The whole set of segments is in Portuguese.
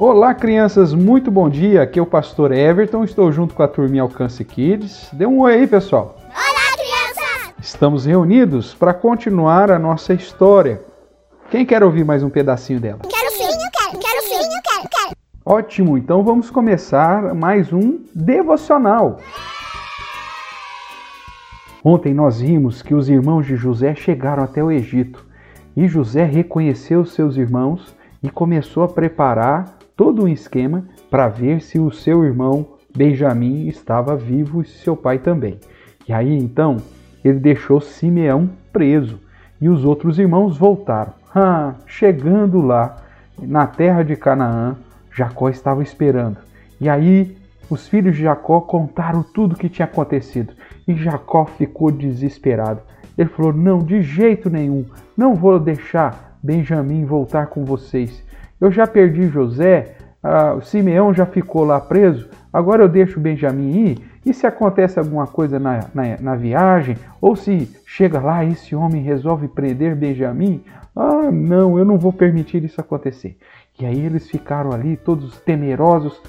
Olá, crianças, muito bom dia. Aqui é o pastor Everton, estou junto com a turminha Alcance Kids. Dê um oi aí, pessoal. Olá, crianças! Estamos reunidos para continuar a nossa história. Quem quer ouvir mais um pedacinho dela? Quero sim, eu quero, quero sim, eu quero, quero. Ótimo, então vamos começar mais um devocional. Ontem nós vimos que os irmãos de José chegaram até o Egito e José reconheceu seus irmãos e começou a preparar todo um esquema para ver se o seu irmão Benjamim estava vivo e seu pai também. E aí então ele deixou Simeão preso e os outros irmãos voltaram. Ah, chegando lá na terra de Canaã, Jacó estava esperando. E aí os filhos de Jacó contaram tudo o que tinha acontecido e Jacó ficou desesperado. Ele falou: Não, de jeito nenhum, não vou deixar Benjamim voltar com vocês. Eu já perdi José, ah, Simeão já ficou lá preso, agora eu deixo Benjamim ir. E se acontece alguma coisa na, na, na viagem, ou se chega lá esse homem resolve prender Benjamim, ah, não, eu não vou permitir isso acontecer. E aí eles ficaram ali todos temerosos,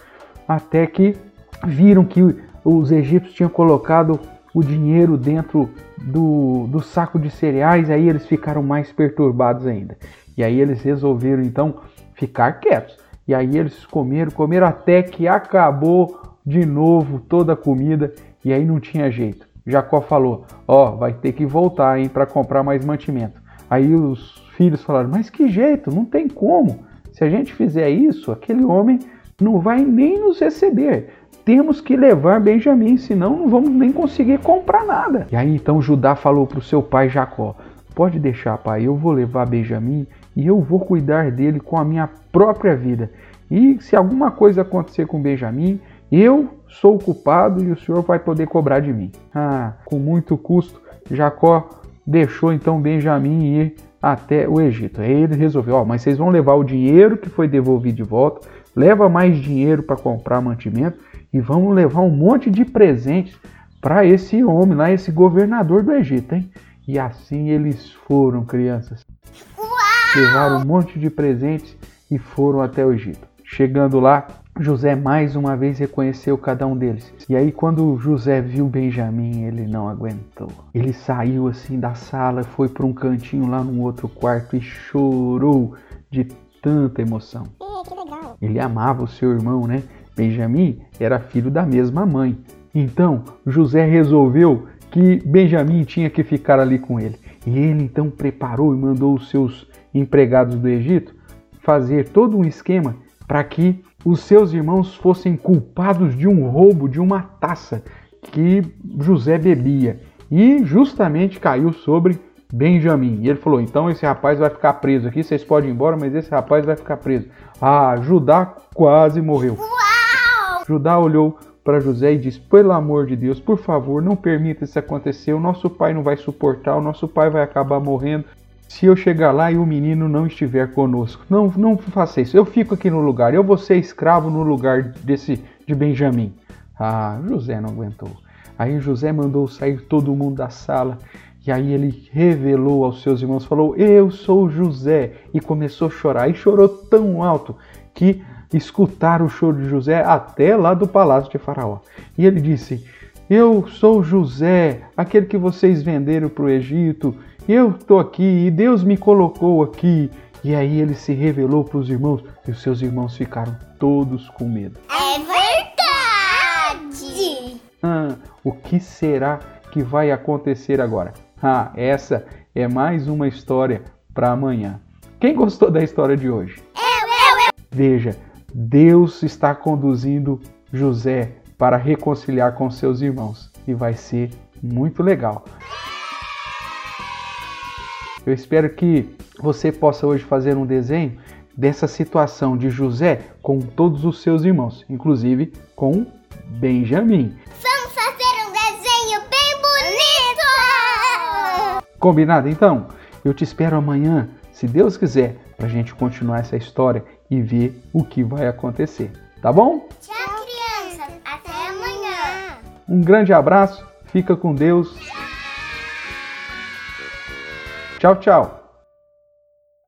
até que viram que os egípcios tinham colocado o dinheiro dentro do, do saco de cereais, aí eles ficaram mais perturbados ainda. E aí eles resolveram então ficar quietos. E aí eles comeram, comeram até que acabou de novo toda a comida e aí não tinha jeito. Jacó falou: Ó, oh, vai ter que voltar hein, para comprar mais mantimento. Aí os filhos falaram: Mas que jeito? Não tem como. Se a gente fizer isso, aquele homem não vai nem nos receber. Temos que levar Benjamim, senão não vamos nem conseguir comprar nada. E aí então Judá falou para o seu pai Jacó: Pode deixar, pai, eu vou levar Benjamim e eu vou cuidar dele com a minha própria vida. E se alguma coisa acontecer com Benjamim, eu sou o culpado e o senhor vai poder cobrar de mim. Ah, com muito custo, Jacó deixou então Benjamim ir até o Egito. Aí ele resolveu: Ó, mas vocês vão levar o dinheiro que foi devolvido de volta, leva mais dinheiro para comprar mantimento e vamos levar um monte de presentes para esse homem lá, esse governador do Egito, hein? E assim eles foram, crianças. Levaram um monte de presentes e foram até o Egito. Chegando lá, José mais uma vez reconheceu cada um deles. E aí, quando José viu Benjamim, ele não aguentou. Ele saiu assim da sala, foi para um cantinho lá num outro quarto e chorou de tanta emoção. Ele amava o seu irmão, né? Benjamim era filho da mesma mãe. Então, José resolveu que Benjamim tinha que ficar ali com ele. E ele então preparou e mandou os seus empregados do Egito fazer todo um esquema para que os seus irmãos fossem culpados de um roubo de uma taça que José bebia. E justamente caiu sobre Benjamim. E ele falou: então esse rapaz vai ficar preso aqui, vocês podem ir embora, mas esse rapaz vai ficar preso. Ah, Judá quase morreu. Uau! Judá olhou para José e disse: Pelo amor de Deus, por favor, não permita isso acontecer. O nosso pai não vai suportar, o nosso pai vai acabar morrendo. Se eu chegar lá e o menino não estiver conosco, não, não faça isso. Eu fico aqui no lugar. Eu vou ser escravo no lugar desse de Benjamim. Ah, José não aguentou. Aí José mandou sair todo mundo da sala. E aí ele revelou aos seus irmãos, falou: Eu sou José. E começou a chorar. E chorou tão alto que escutaram o choro de José até lá do palácio de Faraó. E ele disse: Eu sou José, aquele que vocês venderam para o Egito. Eu estou aqui e Deus me colocou aqui. E aí ele se revelou para os irmãos e os seus irmãos ficaram todos com medo. É verdade! Ah, o que será que vai acontecer agora? Ah, essa é mais uma história para amanhã. Quem gostou da história de hoje? Eu, eu, eu! Veja, Deus está conduzindo José para reconciliar com seus irmãos e vai ser muito legal. Eu espero que você possa hoje fazer um desenho dessa situação de José com todos os seus irmãos, inclusive com Benjamim. Vamos Combinado então? Eu te espero amanhã, se Deus quiser, para a gente continuar essa história e ver o que vai acontecer. Tá bom? Tchau, crianças! Até amanhã! Um grande abraço, fica com Deus. Tchau, tchau.